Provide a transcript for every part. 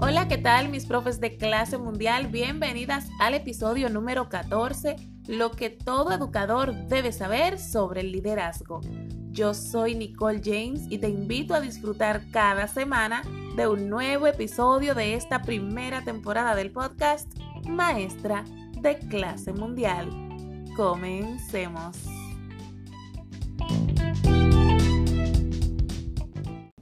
Hola, ¿qué tal mis profes de clase mundial? Bienvenidas al episodio número 14, lo que todo educador debe saber sobre el liderazgo. Yo soy Nicole James y te invito a disfrutar cada semana de un nuevo episodio de esta primera temporada del podcast Maestra de clase mundial. Comencemos.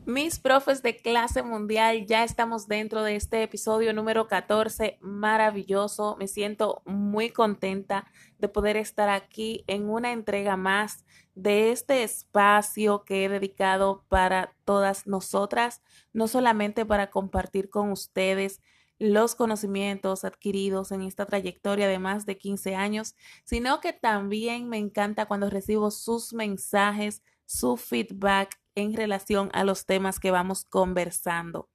Mis profes de clase mundial, ya estamos dentro de este episodio número 14, maravilloso. Me siento muy contenta de poder estar aquí en una entrega más de este espacio que he dedicado para todas nosotras, no solamente para compartir con ustedes los conocimientos adquiridos en esta trayectoria de más de 15 años, sino que también me encanta cuando recibo sus mensajes, su feedback en relación a los temas que vamos conversando.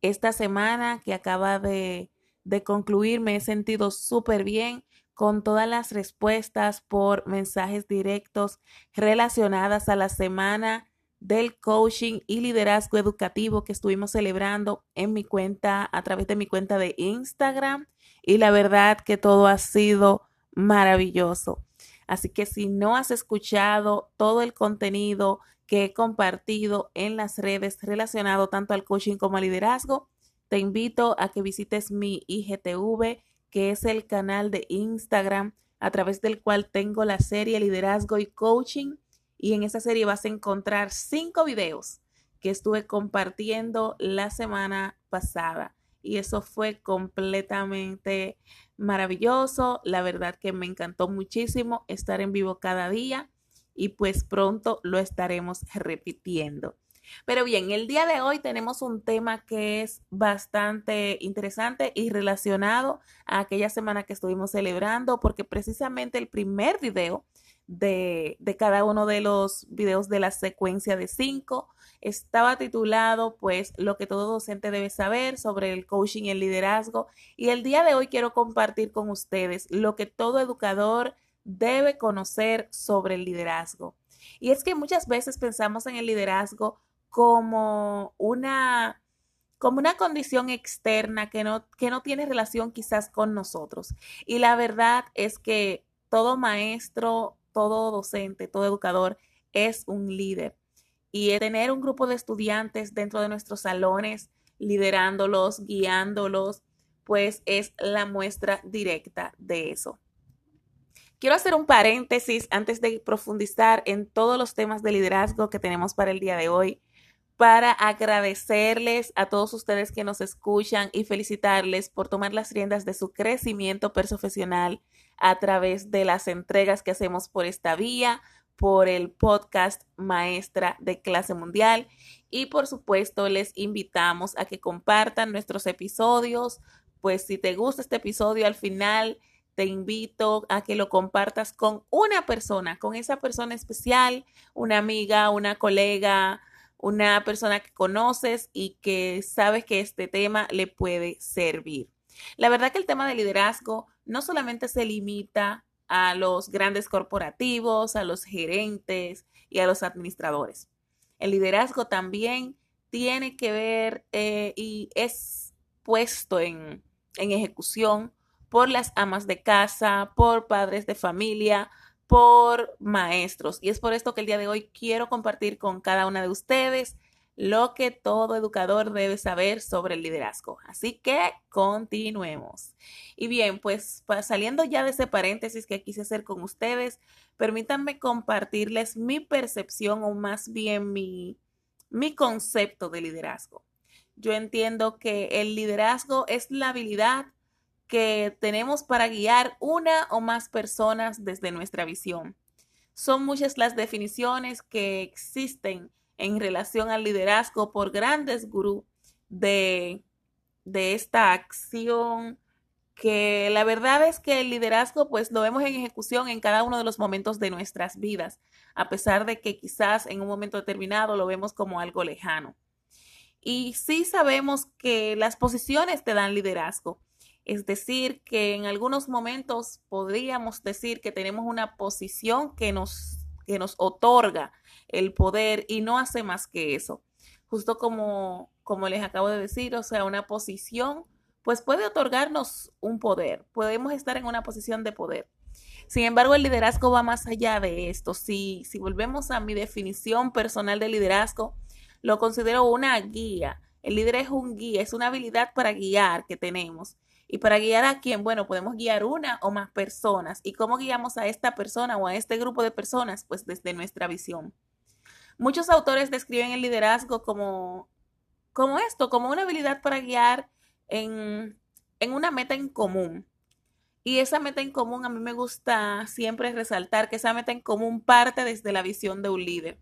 Esta semana que acaba de, de concluir me he sentido súper bien con todas las respuestas por mensajes directos relacionadas a la semana del coaching y liderazgo educativo que estuvimos celebrando en mi cuenta a través de mi cuenta de Instagram y la verdad que todo ha sido maravilloso. Así que si no has escuchado todo el contenido que he compartido en las redes relacionado tanto al coaching como al liderazgo, te invito a que visites mi IGTV, que es el canal de Instagram a través del cual tengo la serie Liderazgo y Coaching. Y en esa serie vas a encontrar cinco videos que estuve compartiendo la semana pasada. Y eso fue completamente maravilloso. La verdad que me encantó muchísimo estar en vivo cada día y pues pronto lo estaremos repitiendo. Pero bien, el día de hoy tenemos un tema que es bastante interesante y relacionado a aquella semana que estuvimos celebrando, porque precisamente el primer video de, de cada uno de los videos de la secuencia de cinco estaba titulado pues lo que todo docente debe saber sobre el coaching y el liderazgo. Y el día de hoy quiero compartir con ustedes lo que todo educador debe conocer sobre el liderazgo. Y es que muchas veces pensamos en el liderazgo como una como una condición externa que no, que no tiene relación quizás con nosotros. Y la verdad es que todo maestro, todo docente, todo educador es un líder. Y tener un grupo de estudiantes dentro de nuestros salones, liderándolos, guiándolos, pues es la muestra directa de eso. Quiero hacer un paréntesis antes de profundizar en todos los temas de liderazgo que tenemos para el día de hoy, para agradecerles a todos ustedes que nos escuchan y felicitarles por tomar las riendas de su crecimiento profesional a través de las entregas que hacemos por esta vía, por el podcast Maestra de Clase Mundial y por supuesto les invitamos a que compartan nuestros episodios, pues si te gusta este episodio al final te invito a que lo compartas con una persona, con esa persona especial, una amiga, una colega, una persona que conoces y que sabes que este tema le puede servir. La verdad que el tema de liderazgo no solamente se limita a los grandes corporativos, a los gerentes y a los administradores. El liderazgo también tiene que ver eh, y es puesto en, en ejecución por las amas de casa, por padres de familia, por maestros. Y es por esto que el día de hoy quiero compartir con cada una de ustedes lo que todo educador debe saber sobre el liderazgo. Así que continuemos. Y bien, pues saliendo ya de ese paréntesis que quise hacer con ustedes, permítanme compartirles mi percepción o más bien mi, mi concepto de liderazgo. Yo entiendo que el liderazgo es la habilidad que tenemos para guiar una o más personas desde nuestra visión. Son muchas las definiciones que existen en relación al liderazgo por grandes gurús de, de esta acción que la verdad es que el liderazgo pues lo vemos en ejecución en cada uno de los momentos de nuestras vidas, a pesar de que quizás en un momento determinado lo vemos como algo lejano. Y sí sabemos que las posiciones te dan liderazgo, es decir, que en algunos momentos podríamos decir que tenemos una posición que nos, que nos otorga el poder y no hace más que eso. Justo como, como les acabo de decir, o sea, una posición, pues puede otorgarnos un poder, podemos estar en una posición de poder. Sin embargo, el liderazgo va más allá de esto. Si, si volvemos a mi definición personal de liderazgo, lo considero una guía. El líder es un guía, es una habilidad para guiar que tenemos. ¿Y para guiar a quién? Bueno, podemos guiar una o más personas. ¿Y cómo guiamos a esta persona o a este grupo de personas? Pues desde nuestra visión. Muchos autores describen el liderazgo como, como esto, como una habilidad para guiar en, en una meta en común. Y esa meta en común a mí me gusta siempre resaltar que esa meta en común parte desde la visión de un líder.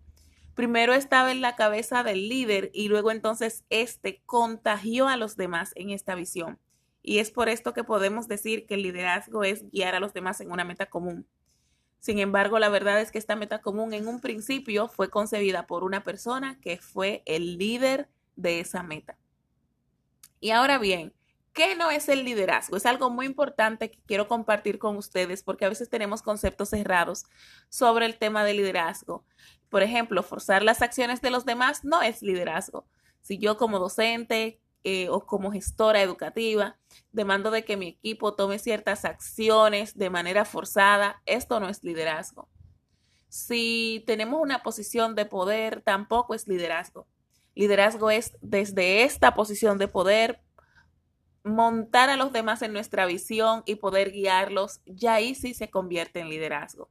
Primero estaba en la cabeza del líder y luego entonces este contagió a los demás en esta visión. Y es por esto que podemos decir que el liderazgo es guiar a los demás en una meta común. Sin embargo, la verdad es que esta meta común en un principio fue concebida por una persona que fue el líder de esa meta. Y ahora bien, ¿Qué no es el liderazgo? Es algo muy importante que quiero compartir con ustedes porque a veces tenemos conceptos cerrados sobre el tema del liderazgo. Por ejemplo, forzar las acciones de los demás no es liderazgo. Si yo como docente eh, o como gestora educativa demando de que mi equipo tome ciertas acciones de manera forzada, esto no es liderazgo. Si tenemos una posición de poder, tampoco es liderazgo. Liderazgo es desde esta posición de poder montar a los demás en nuestra visión y poder guiarlos, ya ahí sí se convierte en liderazgo.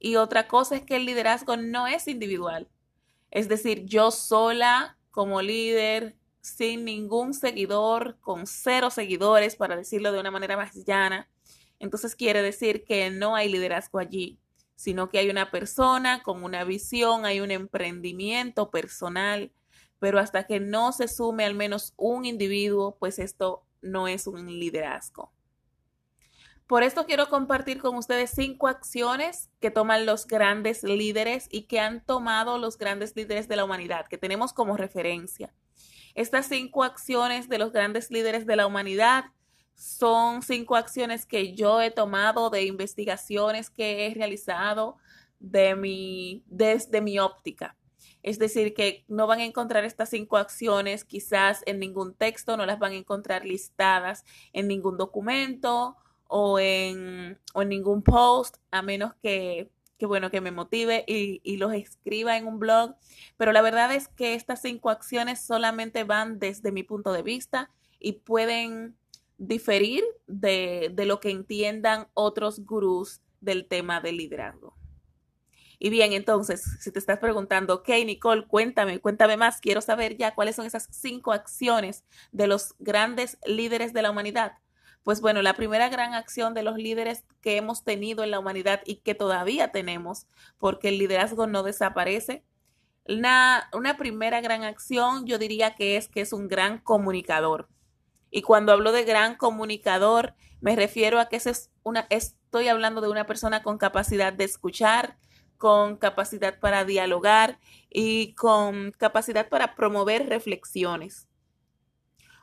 Y otra cosa es que el liderazgo no es individual. Es decir, yo sola como líder, sin ningún seguidor, con cero seguidores, para decirlo de una manera más llana, entonces quiere decir que no hay liderazgo allí, sino que hay una persona con una visión, hay un emprendimiento personal, pero hasta que no se sume al menos un individuo, pues esto no es un liderazgo. Por esto quiero compartir con ustedes cinco acciones que toman los grandes líderes y que han tomado los grandes líderes de la humanidad, que tenemos como referencia. Estas cinco acciones de los grandes líderes de la humanidad son cinco acciones que yo he tomado de investigaciones que he realizado de mi, desde mi óptica. Es decir, que no van a encontrar estas cinco acciones quizás en ningún texto, no las van a encontrar listadas en ningún documento o en, en ningún post, a menos que, que, bueno, que me motive y, y los escriba en un blog. Pero la verdad es que estas cinco acciones solamente van desde mi punto de vista y pueden diferir de, de lo que entiendan otros gurús del tema del liderazgo. Y bien, entonces, si te estás preguntando, ok, Nicole, cuéntame, cuéntame más, quiero saber ya cuáles son esas cinco acciones de los grandes líderes de la humanidad. Pues bueno, la primera gran acción de los líderes que hemos tenido en la humanidad y que todavía tenemos, porque el liderazgo no desaparece, una, primera gran acción yo diría que es que es un gran comunicador. Y cuando hablo de gran comunicador, me refiero a que es una, estoy hablando de una persona con capacidad de escuchar, con capacidad para dialogar y con capacidad para promover reflexiones.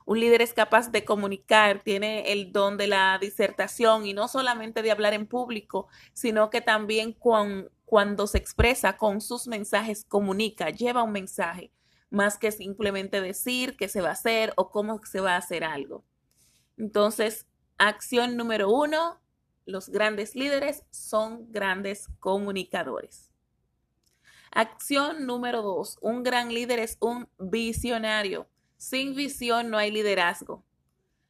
Un líder es capaz de comunicar, tiene el don de la disertación y no solamente de hablar en público, sino que también cuando se expresa con sus mensajes comunica, lleva un mensaje, más que simplemente decir qué se va a hacer o cómo se va a hacer algo. Entonces, acción número uno, los grandes líderes son grandes comunicadores. Acción número dos. Un gran líder es un visionario. Sin visión no hay liderazgo.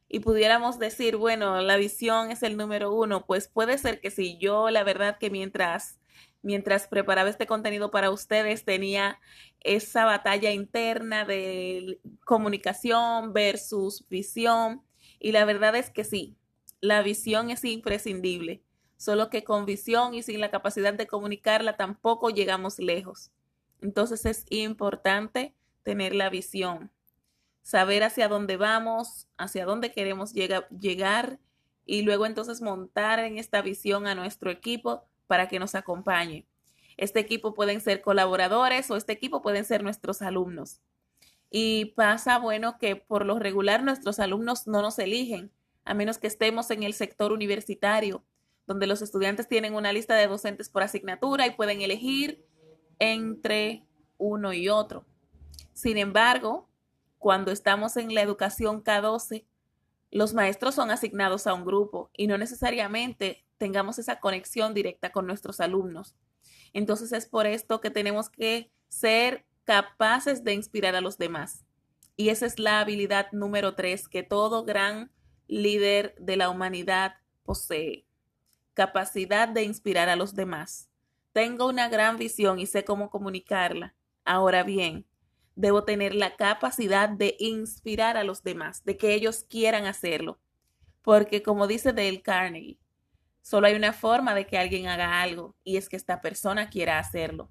Y pudiéramos decir, bueno, la visión es el número uno. Pues puede ser que si yo, la verdad que mientras, mientras preparaba este contenido para ustedes, tenía esa batalla interna de comunicación versus visión. Y la verdad es que sí, la visión es imprescindible, solo que con visión y sin la capacidad de comunicarla tampoco llegamos lejos. Entonces es importante tener la visión, saber hacia dónde vamos, hacia dónde queremos llegar y luego entonces montar en esta visión a nuestro equipo para que nos acompañe. Este equipo pueden ser colaboradores o este equipo pueden ser nuestros alumnos. Y pasa, bueno, que por lo regular nuestros alumnos no nos eligen, a menos que estemos en el sector universitario, donde los estudiantes tienen una lista de docentes por asignatura y pueden elegir entre uno y otro. Sin embargo, cuando estamos en la educación K12, los maestros son asignados a un grupo y no necesariamente tengamos esa conexión directa con nuestros alumnos. Entonces es por esto que tenemos que ser capaces de inspirar a los demás. Y esa es la habilidad número tres que todo gran líder de la humanidad posee. Capacidad de inspirar a los demás. Tengo una gran visión y sé cómo comunicarla. Ahora bien, debo tener la capacidad de inspirar a los demás, de que ellos quieran hacerlo. Porque como dice Dale Carnegie, solo hay una forma de que alguien haga algo y es que esta persona quiera hacerlo.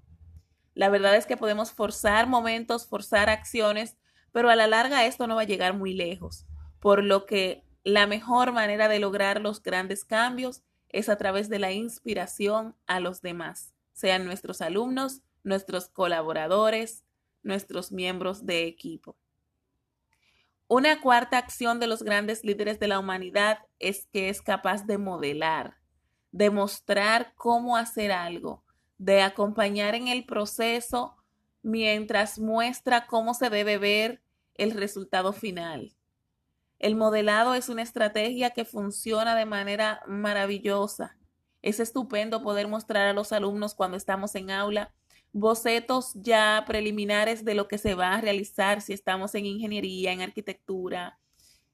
La verdad es que podemos forzar momentos, forzar acciones, pero a la larga esto no va a llegar muy lejos, por lo que la mejor manera de lograr los grandes cambios es a través de la inspiración a los demás, sean nuestros alumnos, nuestros colaboradores, nuestros miembros de equipo. Una cuarta acción de los grandes líderes de la humanidad es que es capaz de modelar, de mostrar cómo hacer algo, de acompañar en el proceso mientras muestra cómo se debe ver el resultado final. El modelado es una estrategia que funciona de manera maravillosa. Es estupendo poder mostrar a los alumnos cuando estamos en aula bocetos ya preliminares de lo que se va a realizar si estamos en ingeniería, en arquitectura,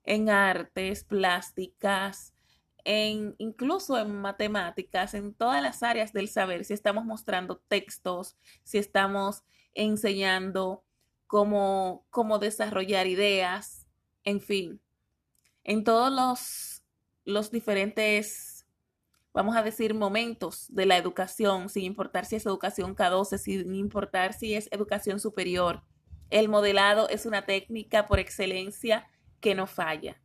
en artes plásticas, en incluso en matemáticas, en todas las áreas del saber, si estamos mostrando textos, si estamos enseñando cómo, cómo desarrollar ideas, en fin, en todos los, los diferentes, vamos a decir, momentos de la educación, sin importar si es educación K12, sin importar si es educación superior. El modelado es una técnica por excelencia que no falla.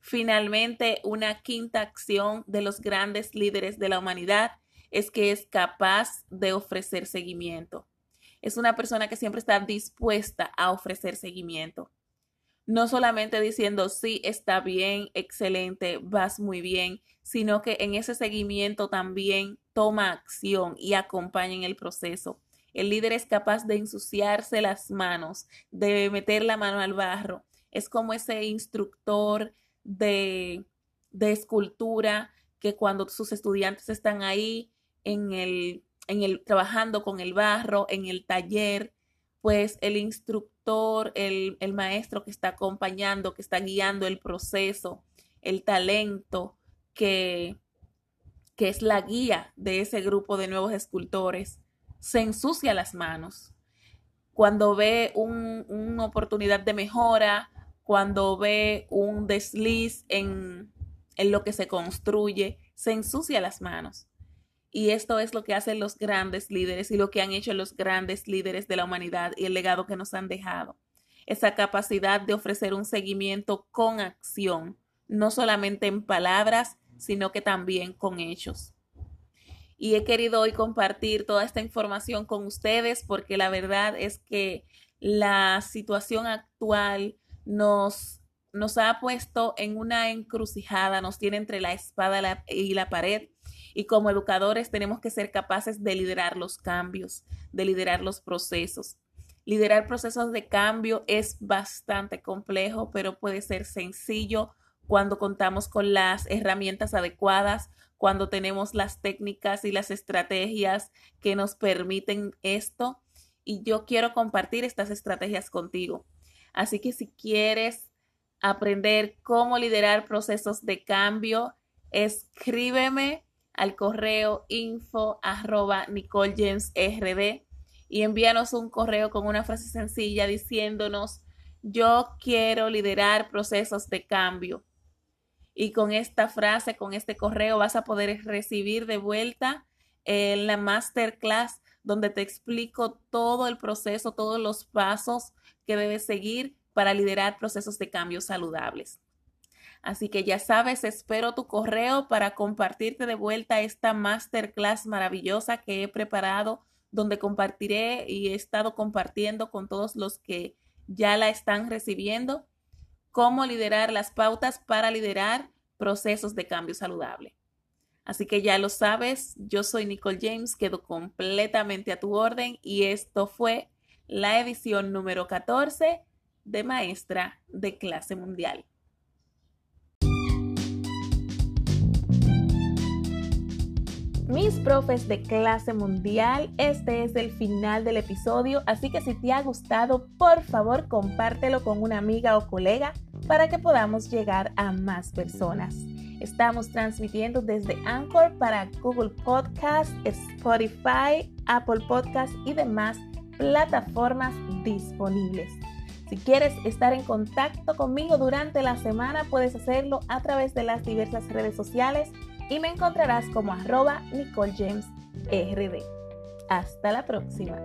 Finalmente, una quinta acción de los grandes líderes de la humanidad es que es capaz de ofrecer seguimiento. Es una persona que siempre está dispuesta a ofrecer seguimiento no solamente diciendo, sí, está bien, excelente, vas muy bien, sino que en ese seguimiento también toma acción y acompaña en el proceso. El líder es capaz de ensuciarse las manos, de meter la mano al barro. Es como ese instructor de, de escultura que cuando sus estudiantes están ahí en el, en el, trabajando con el barro, en el taller, pues el instructor, el, maestro que está acompañando, que está guiando el proceso, el talento que, que es la guía de ese grupo de nuevos escultores, se ensucia las manos. Cuando ve una oportunidad de mejora, cuando ve un desliz en, en lo que se construye, se ensucia las manos. Y esto es lo que hacen los grandes líderes y lo que han hecho los grandes líderes de la humanidad y el legado que nos han dejado. Esa capacidad de ofrecer un seguimiento con acción, no solamente en palabras, sino que también con hechos. Y he querido hoy compartir toda esta información con ustedes porque la verdad es que la situación actual nos, nos ha puesto en una encrucijada, nos tiene entre la espada y la pared y como educadores tenemos que ser capaces de liderar los cambios, de liderar los procesos. Liderar procesos de cambio es bastante complejo, pero puede ser sencillo cuando contamos con las herramientas adecuadas, cuando tenemos las técnicas y las estrategias que nos permiten esto. Y yo quiero compartir estas estrategias contigo. Así que si quieres aprender cómo liderar procesos de cambio, escríbeme al correo info arroba Nicole James RD y envíanos un correo con una frase sencilla diciéndonos yo quiero liderar procesos de cambio. Y con esta frase, con este correo, vas a poder recibir de vuelta en la masterclass donde te explico todo el proceso, todos los pasos que debes seguir para liderar procesos de cambio saludables. Así que ya sabes, espero tu correo para compartirte de vuelta esta masterclass maravillosa que he preparado, donde compartiré y he estado compartiendo con todos los que ya la están recibiendo, cómo liderar las pautas para liderar procesos de cambio saludable. Así que ya lo sabes, yo soy Nicole James, quedo completamente a tu orden y esto fue la edición número 14 de maestra de clase mundial. Mis profes de clase mundial, este es el final del episodio, así que si te ha gustado, por favor compártelo con una amiga o colega para que podamos llegar a más personas. Estamos transmitiendo desde Anchor para Google Podcast, Spotify, Apple Podcast y demás plataformas disponibles. Si quieres estar en contacto conmigo durante la semana, puedes hacerlo a través de las diversas redes sociales y me encontrarás como arroba Nicole James. Hasta la próxima.